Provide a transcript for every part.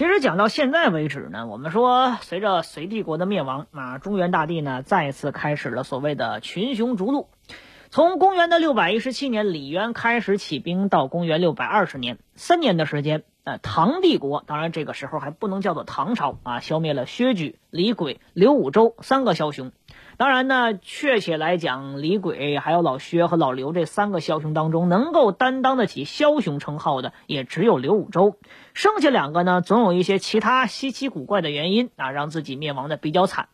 其实讲到现在为止呢，我们说随着隋帝国的灭亡啊，中原大地呢再次开始了所谓的群雄逐鹿。从公元的六百一十七年李渊开始起兵，到公元六百二十年，三年的时间，呃，唐帝国当然这个时候还不能叫做唐朝啊，消灭了薛举、李轨、刘武周三个枭雄。当然呢，确切来讲，李轨、还有老薛和老刘这三个枭雄当中，能够担当得起枭雄称号的，也只有刘武周。剩下两个呢，总有一些其他稀奇古怪的原因啊，让自己灭亡的比较惨。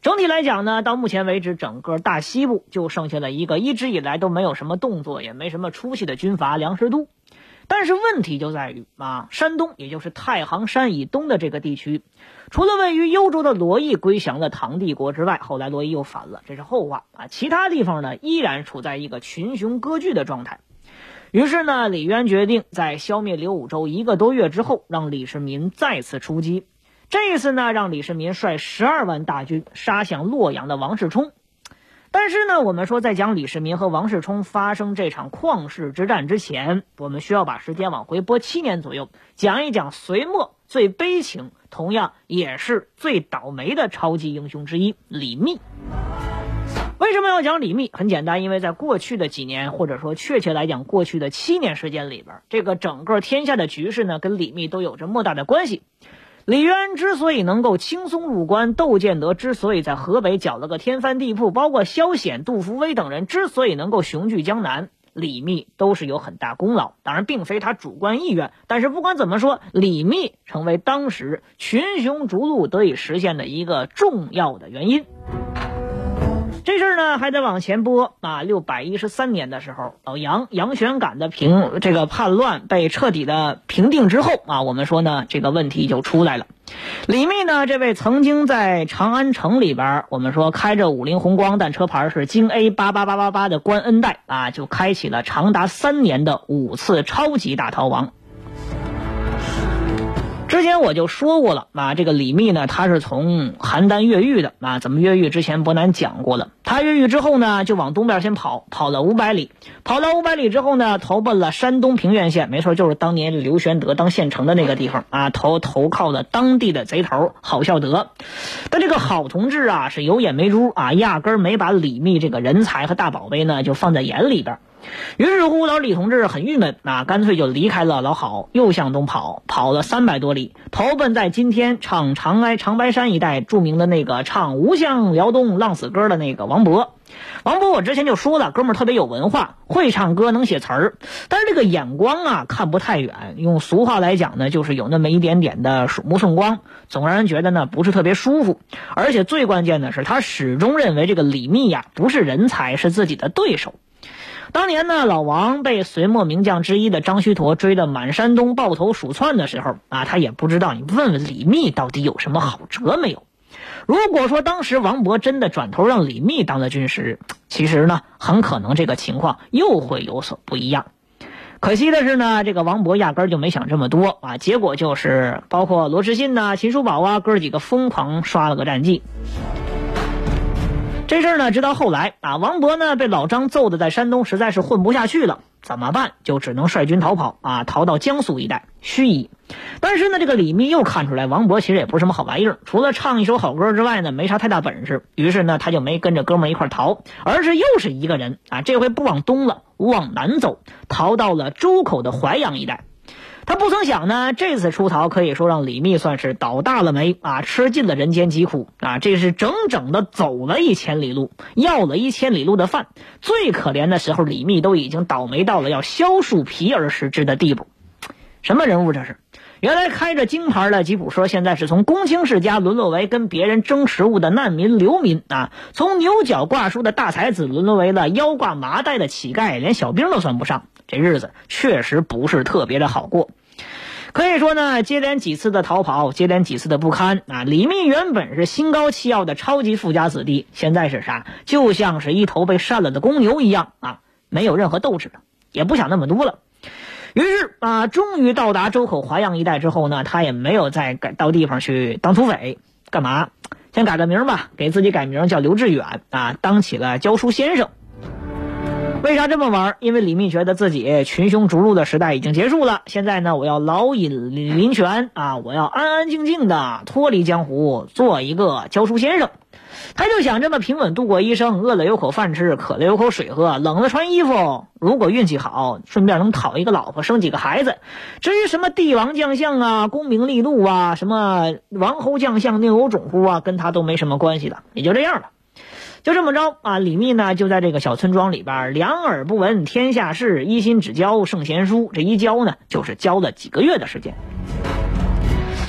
整体来讲呢，到目前为止，整个大西部就剩下了一个一直以来都没有什么动作，也没什么出息的军阀梁师都。但是问题就在于啊，山东也就是太行山以东的这个地区，除了位于幽州的罗邑归降了唐帝国之外，后来罗邑又反了，这是后话啊。其他地方呢，依然处在一个群雄割据的状态。于是呢，李渊决定在消灭刘武周一个多月之后，让李世民再次出击。这一次呢，让李世民率十二万大军杀向洛阳的王世充。但是呢，我们说在讲李世民和王世充发生这场旷世之战之前，我们需要把时间往回拨七年左右，讲一讲隋末最悲情，同样也是最倒霉的超级英雄之一李密。为什么要讲李密？很简单，因为在过去的几年，或者说确切来讲，过去的七年时间里边，这个整个天下的局势呢，跟李密都有着莫大的关系。李渊之所以能够轻松入关，窦建德之所以在河北搅了个天翻地覆，包括萧显、杜伏威等人之所以能够雄踞江南，李密都是有很大功劳。当然，并非他主观意愿，但是不管怎么说，李密成为当时群雄逐鹿得以实现的一个重要的原因。这事儿呢，还得往前拨啊。六百一十三年的时候，老杨杨玄感的平这个叛乱被彻底的平定之后啊，我们说呢，这个问题就出来了。李密呢，这位曾经在长安城里边，我们说开着五菱宏光，但车牌是京 A 八八八八八的官恩代啊，就开启了长达三年的五次超级大逃亡。之前我就说过了啊，这个李密呢，他是从邯郸越狱的啊。怎么越狱？之前伯南讲过了。他越狱之后呢，就往东边先跑，跑了五百里，跑到五百里之后呢，投奔了山东平原县，没错，就是当年刘玄德当县城的那个地方啊，投投靠了当地的贼头郝孝德。但这个郝同志啊，是有眼没珠啊，压根儿没把李密这个人才和大宝贝呢，就放在眼里边。于是乎，老李同志很郁闷啊，干脆就离开了老郝，又向东跑，跑了三百多里，投奔在今天唱长安长白山一带著名的那个唱《吴将辽东浪子歌》的那个王勃。王勃，我之前就说了，哥们儿特别有文化，会唱歌，能写词儿，但是这个眼光啊，看不太远。用俗话来讲呢，就是有那么一点点的鼠目寸光，总让人觉得呢不是特别舒服。而且最关键的是，他始终认为这个李密呀不是人才，是自己的对手。当年呢，老王被隋末名将之一的张须陀追得满山东抱头鼠窜的时候啊，他也不知道你问问李密到底有什么好辙没有。如果说当时王勃真的转头让李密当了军师，其实呢，很可能这个情况又会有所不一样。可惜的是呢，这个王勃压根儿就没想这么多啊，结果就是包括罗士信呐、秦叔宝啊哥几个疯狂刷了个战绩。这事儿呢，直到后来啊，王勃呢被老张揍的在山东实在是混不下去了，怎么办？就只能率军逃跑啊，逃到江苏一带盱眙。但是呢，这个李密又看出来王勃其实也不是什么好玩意儿，除了唱一首好歌之外呢，没啥太大本事。于是呢，他就没跟着哥们一块逃，而是又是一个人啊，这回不往东了，往南走，逃到了周口的淮阳一带。他不曾想呢，这次出逃可以说让李密算是倒大了霉啊，吃尽了人间疾苦啊！这是整整的走了一千里路，要了一千里路的饭。最可怜的时候，李密都已经倒霉到了要削树皮而食之的地步。什么人物这是？原来开着京牌的吉普车，现在是从公卿世家沦落为跟别人争食物的难民流民啊！从牛角挂书的大才子沦落为了腰挂麻袋的乞丐，连小兵都算不上。这日子确实不是特别的好过。可以说呢，接连几次的逃跑，接连几次的不堪啊！李密原本是心高气傲的超级富家子弟，现在是啥？就像是一头被扇了的公牛一样啊，没有任何斗志了，也不想那么多了。于是啊，终于到达周口淮阳一带之后呢，他也没有再改到地方去当土匪，干嘛？先改个名吧，给自己改名叫刘志远啊，当起了教书先生。为啥这么玩？因为李密觉得自己群雄逐鹿的时代已经结束了，现在呢，我要老隐林泉啊，我要安安静静的脱离江湖，做一个教书先生。他就想这么平稳度过一生，饿了有口饭吃，渴了有口水喝，冷了穿衣服。如果运气好，顺便能讨一个老婆，生几个孩子。至于什么帝王将相啊、功名利禄啊、什么王侯将相宁有种乎啊，跟他都没什么关系了，也就这样了。就这么着啊，李密呢就在这个小村庄里边，两耳不闻天下事，一心只教圣贤书。这一教呢，就是教了几个月的时间。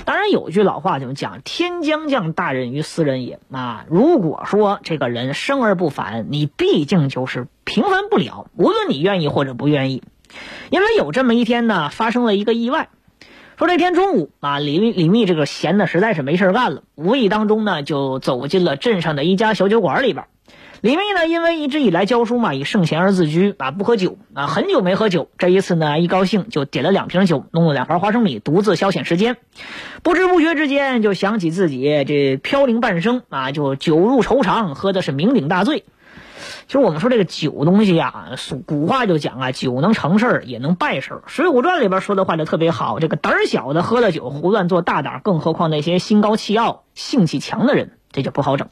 当然有句老话就讲“天将降大任于斯人也”啊。如果说这个人生而不凡，你毕竟就是平凡不了，无论你愿意或者不愿意。因为有这么一天呢，发生了一个意外。说这天中午啊，李李密这个闲的实在是没事干了，无意当中呢就走进了镇上的一家小酒馆里边。李密呢，因为一直以来教书嘛，以圣贤而自居啊，不喝酒啊，很久没喝酒。这一次呢，一高兴就点了两瓶酒，弄了两盘花生米，独自消遣时间。不知不觉之间，就想起自己这飘零半生啊，就酒入愁肠，喝的是酩酊大醉。其实我们说这个酒东西呀，古话就讲啊，酒能成事儿，也能败事儿。《水浒传》里边说的话就特别好，这个胆儿小的喝了酒胡乱做大胆，更何况那些心高气傲、性气强的人，这就不好整。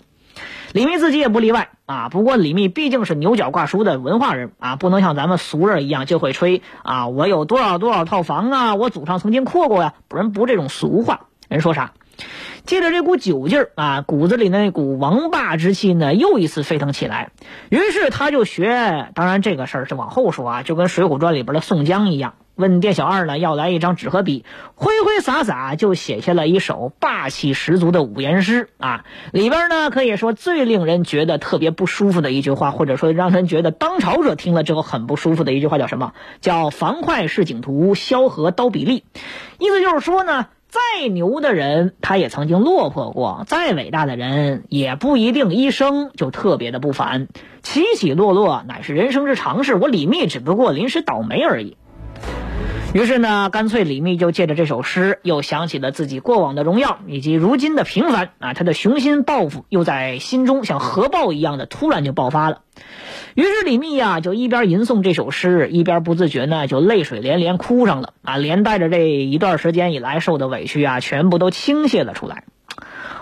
李密自己也不例外啊。不过李密毕竟是牛角挂书的文化人啊，不能像咱们俗人一样就会吹啊，我有多少多少套房啊，我祖上曾经阔过呀，不人不这种俗话。人说啥？借着这股酒劲儿啊，骨子里那股王霸之气呢，又一次沸腾起来。于是他就学，当然这个事儿是往后说啊，就跟《水浒传》里边的宋江一样，问店小二呢要来一张纸和笔，挥挥洒洒就写下了一首霸气十足的五言诗啊。里边呢可以说最令人觉得特别不舒服的一句话，或者说让人觉得当朝者听了之后很不舒服的一句话叫什么？叫“樊哙是景图，萧何刀笔利”。意思就是说呢。再牛的人，他也曾经落魄过；再伟大的人，也不一定一生就特别的不凡。起起落落乃是人生之常事。我李密只不过临时倒霉而已。于是呢，干脆李密就借着这首诗，又想起了自己过往的荣耀以及如今的平凡啊，他的雄心抱负又在心中像核爆一样的突然就爆发了。于是李密呀，就一边吟诵这首诗，一边不自觉呢就泪水连连哭上了啊，连带着这一段时间以来受的委屈啊，全部都倾泻了出来。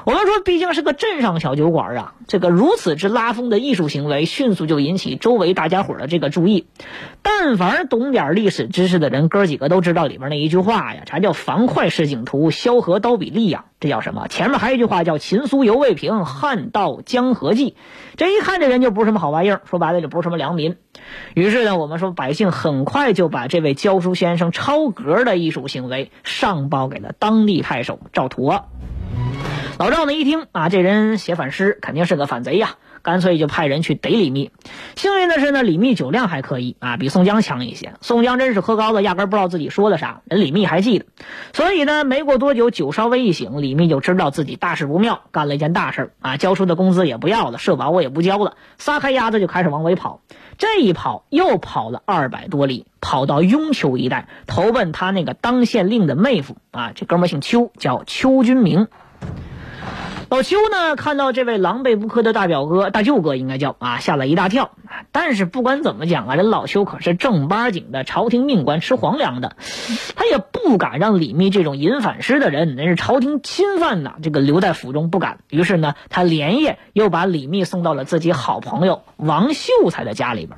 我们说，毕竟是个镇上小酒馆啊，这个如此之拉风的艺术行为，迅速就引起周围大家伙的这个注意。但凡懂点历史知识的人，哥几个都知道里边那一句话呀，啥叫“樊哙是景图，萧何刀笔利”呀？这叫什么？前面还有一句话叫“秦苏犹未平，汉道江河际”。这一看，这人就不是什么好玩意儿，说白了就不是什么良民。于是呢，我们说百姓很快就把这位教书先生超格的艺术行为上报给了当地太守赵佗。老赵呢一听啊，这人写反诗，肯定是个反贼呀，干脆就派人去逮李密。幸运的是呢，李密酒量还可以啊，比宋江强一些。宋江真是喝高了，压根不知道自己说的啥，人李密还记得。所以呢，没过多久，酒稍微一醒，李密就知道自己大事不妙，干了一件大事啊，交出的工资也不要了，社保我也不交了，撒开鸭子就开始往回跑。这一跑又跑了二百多里，跑到雍丘一带，投奔他那个当县令的妹夫啊，这哥们姓邱，叫邱君明。老邱呢，看到这位狼狈不堪的大表哥、大舅哥，应该叫啊，吓了一大跳。但是不管怎么讲啊，这老邱可是正八经的朝廷命官，吃皇粮的，他也不敢让李密这种淫反师的人，那是朝廷钦犯呐，这个留在府中不敢。于是呢，他连夜又把李密送到了自己好朋友王秀才的家里边。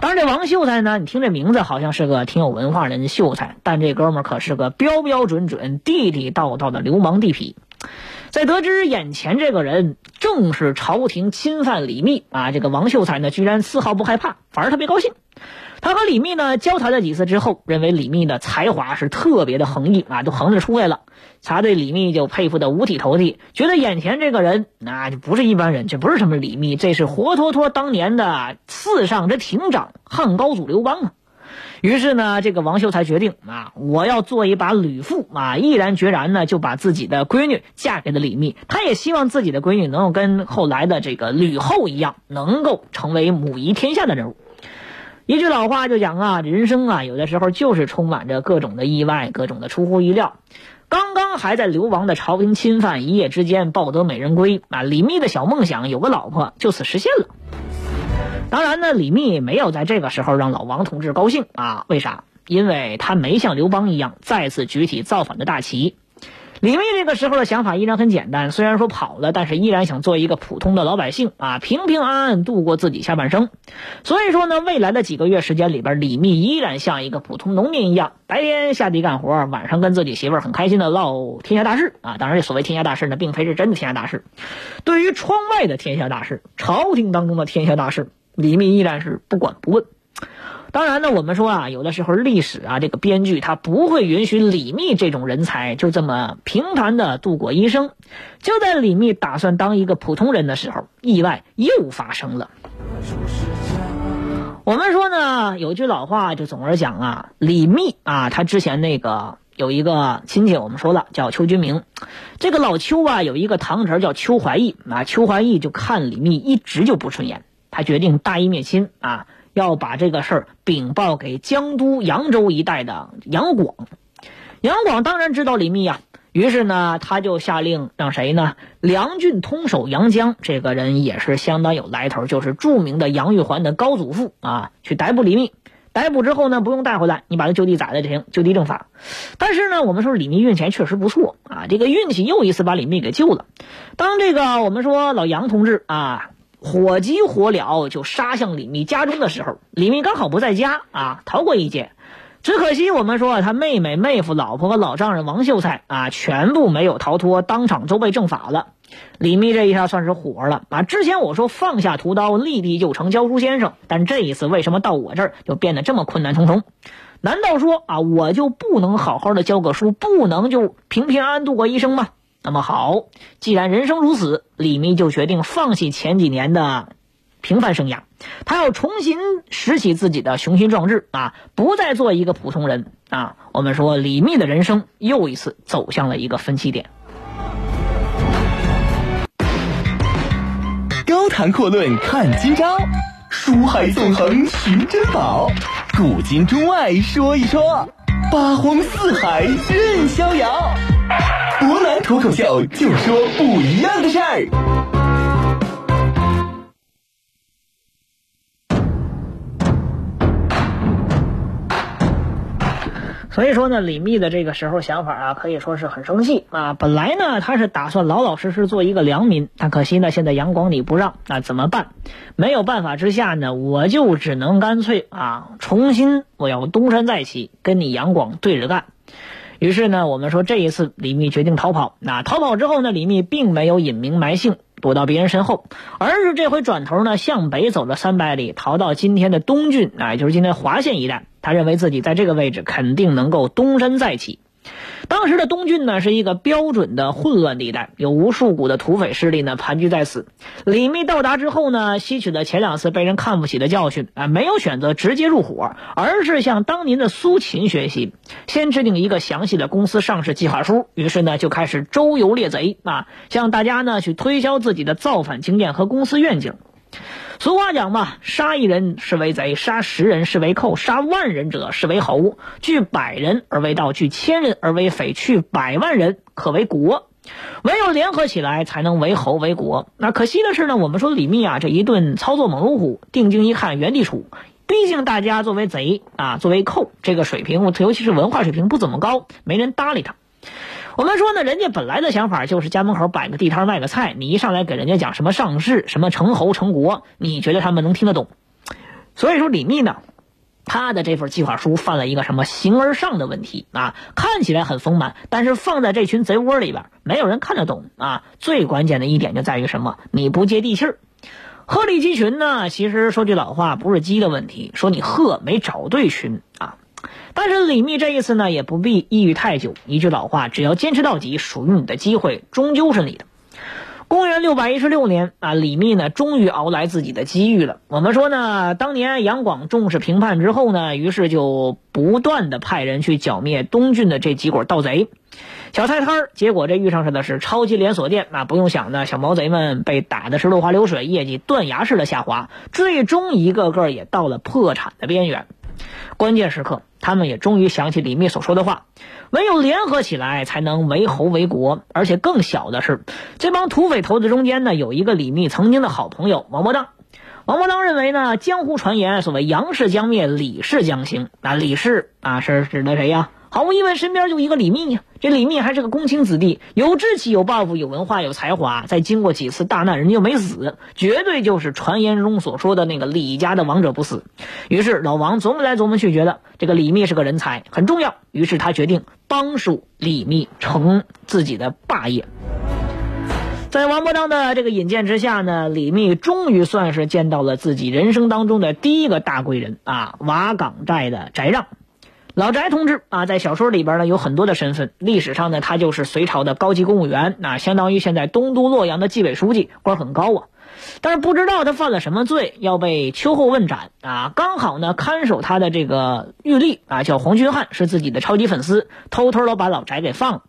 当然，这王秀才呢，你听这名字好像是个挺有文化人的秀才，但这哥们可是个标标准准、地地道道的流氓地痞。在得知眼前这个人正是朝廷钦犯李密啊，这个王秀才呢，居然丝毫不害怕，反而特别高兴。他和李密呢交谈了几次之后，认为李密的才华是特别的横溢啊，都横着出来了。他对李密就佩服的五体投地，觉得眼前这个人那就不是一般人，这不是什么李密，这是活脱脱当年的四上之亭长汉高祖刘邦啊。于是呢，这个王秀才决定啊，我要做一把吕布啊，毅然决然呢就把自己的闺女嫁给了李密。他也希望自己的闺女能够跟后来的这个吕后一样，能够成为母仪天下的人物。一句老话就讲啊，人生啊，有的时候就是充满着各种的意外，各种的出乎意料。刚刚还在流亡的朝廷侵犯，一夜之间抱得美人归啊！李密的小梦想有个老婆就此实现了。当然呢，李密没有在这个时候让老王同志高兴啊？为啥？因为他没像刘邦一样再次举起造反的大旗。李密这个时候的想法依然很简单，虽然说跑了，但是依然想做一个普通的老百姓啊，平平安安度过自己下半生。所以说呢，未来的几个月时间里边，李密依然像一个普通农民一样，白天下地干活，晚上跟自己媳妇很开心的唠天下大事啊。当然，这所谓天下大事呢，并非是真的天下大事。对于窗外的天下大事，朝廷当中的天下大事，李密依然是不管不问。当然呢，我们说啊，有的时候历史啊，这个编剧他不会允许李密这种人才就这么平凡的度过一生。就在李密打算当一个普通人的时候，意外又发生了。我们说呢，有句老话就总是讲啊，李密啊，他之前那个有一个亲戚，我们说了叫邱君明。这个老邱啊，有一个堂侄叫邱怀义啊，邱怀义就看李密一直就不顺眼，他决定大义灭亲啊。要把这个事儿禀报给江都扬州一带的杨广，杨广当然知道李密呀，于是呢，他就下令让谁呢？梁郡通守杨江这个人也是相当有来头，就是著名的杨玉环的高祖父啊，去逮捕李密。逮捕之后呢，不用带回来，你把他就地宰了就行，就地正法。但是呢，我们说李密运气确实不错啊，这个运气又一次把李密给救了。当这个我们说老杨同志啊。火急火燎就杀向李密家中的时候，李密刚好不在家啊，逃过一劫。只可惜我们说他妹妹、妹夫、老婆和老丈人王秀才啊，全部没有逃脱，当场都被正法了。李密这一下算是火了啊！之前我说放下屠刀，立地就成教书先生，但这一次为什么到我这儿就变得这么困难重重？难道说啊，我就不能好好的教个书，不能就平平安安度过一生吗？那么好，既然人生如此，李密就决定放弃前几年的平凡生涯，他要重新拾起自己的雄心壮志啊，不再做一个普通人啊。我们说，李密的人生又一次走向了一个分歧点。高谈阔论看今朝，书海纵横寻珍宝，古今中外说一说，八荒四海任逍遥。湖南脱口秀，就说不一样的事儿。所以说呢，李密的这个时候想法啊，可以说是很生气啊。本来呢，他是打算老老实实做一个良民，但可惜呢，现在杨广你不让，那怎么办？没有办法之下呢，我就只能干脆啊，重新我要东山再起，跟你杨广对着干。于是呢，我们说这一次李密决定逃跑。那逃跑之后呢，李密并没有隐名埋姓，躲到别人身后，而是这回转头呢向北走了三百里，逃到今天的东郡，啊，也就是今天华县一带。他认为自己在这个位置肯定能够东山再起。当时的东郡呢是一个标准的混乱地带，有无数股的土匪势力呢盘踞在此。李密到达之后呢，吸取了前两次被人看不起的教训啊，没有选择直接入伙，而是向当年的苏秦学习，先制定一个详细的公司上市计划书。于是呢，就开始周游猎贼啊，向大家呢去推销自己的造反经验和公司愿景。俗话讲嘛，杀一人是为贼，杀十人是为寇，杀万人者是为侯。聚百人而为道，聚千人而为匪，去百万人可为国。唯有联合起来，才能为侯为国。那可惜的是呢，我们说李密啊，这一顿操作猛如虎，定睛一看，原地杵。毕竟大家作为贼啊，作为寇，这个水平，尤其是文化水平不怎么高，没人搭理他。我们说呢，人家本来的想法就是家门口摆个地摊卖个菜，你一上来给人家讲什么上市、什么成侯成国，你觉得他们能听得懂？所以说李密呢，他的这份计划书犯了一个什么形而上的问题啊？看起来很丰满，但是放在这群贼窝里边，没有人看得懂啊。最关键的一点就在于什么？你不接地气儿。鹤立鸡群呢？其实说句老话，不是鸡的问题，说你鹤没找对群啊。但是李密这一次呢，也不必抑郁太久。一句老话，只要坚持到底，属于你的机会终究是你的。公元六百一十六年啊，李密呢终于熬来自己的机遇了。我们说呢，当年杨广重视平叛之后呢，于是就不断的派人去剿灭东郡的这几股盗贼、小菜摊儿。结果这遇上的是超级连锁店，那不用想呢，小毛贼们被打的是落花流水，业绩断崖式的下滑，最终一个个也到了破产的边缘。关键时刻，他们也终于想起李密所说的话：“唯有联合起来，才能为侯为国。”而且更小的是，这帮土匪头子中间呢，有一个李密曾经的好朋友王伯当。王伯当认为呢，江湖传言所谓杨氏将灭，李氏将兴。那李氏啊，是指的谁呀？毫无疑问，身边就一个李密呀。这李密还是个公卿子弟，有志气、有抱负、有文化、有才华。再经过几次大难，人家又没死，绝对就是传言中所说的那个李家的王者不死。于是老王琢磨来琢磨去，觉得这个李密是个人才，很重要。于是他决定帮助李密成自己的霸业。在王伯当的这个引荐之下呢，李密终于算是见到了自己人生当中的第一个大贵人啊，瓦岗寨的翟让。老翟同志啊，在小说里边呢有很多的身份。历史上呢，他就是隋朝的高级公务员，那相当于现在东都洛阳的纪委书记，官很高啊。但是不知道他犯了什么罪，要被秋后问斩啊。刚好呢，看守他的这个玉吏啊，叫黄君汉，是自己的超级粉丝，偷偷的把老翟给放了。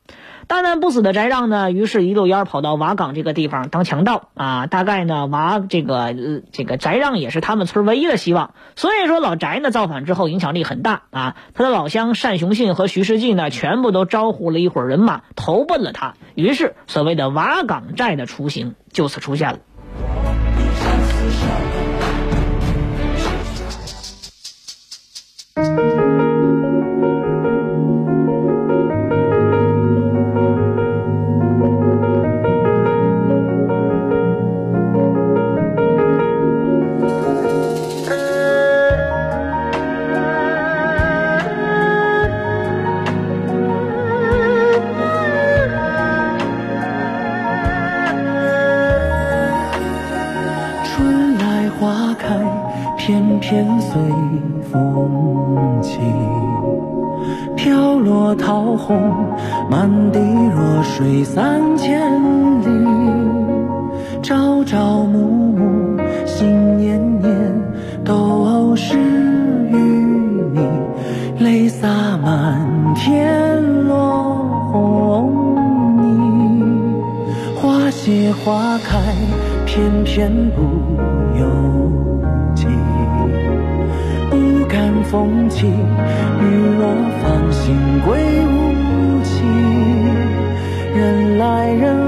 大难不死的翟让呢，于是一溜烟跑到瓦岗这个地方当强盗啊。大概呢，瓦这个这个翟让也是他们村唯一的希望。所以说，老翟呢造反之后影响力很大啊。他的老乡单雄信和徐世绩呢，全部都招呼了一伙人马投奔了他。于是，所谓的瓦岗寨的雏形就此出现了。花开，偏偏不由己。不甘风起，雨落芳心归无期。人来人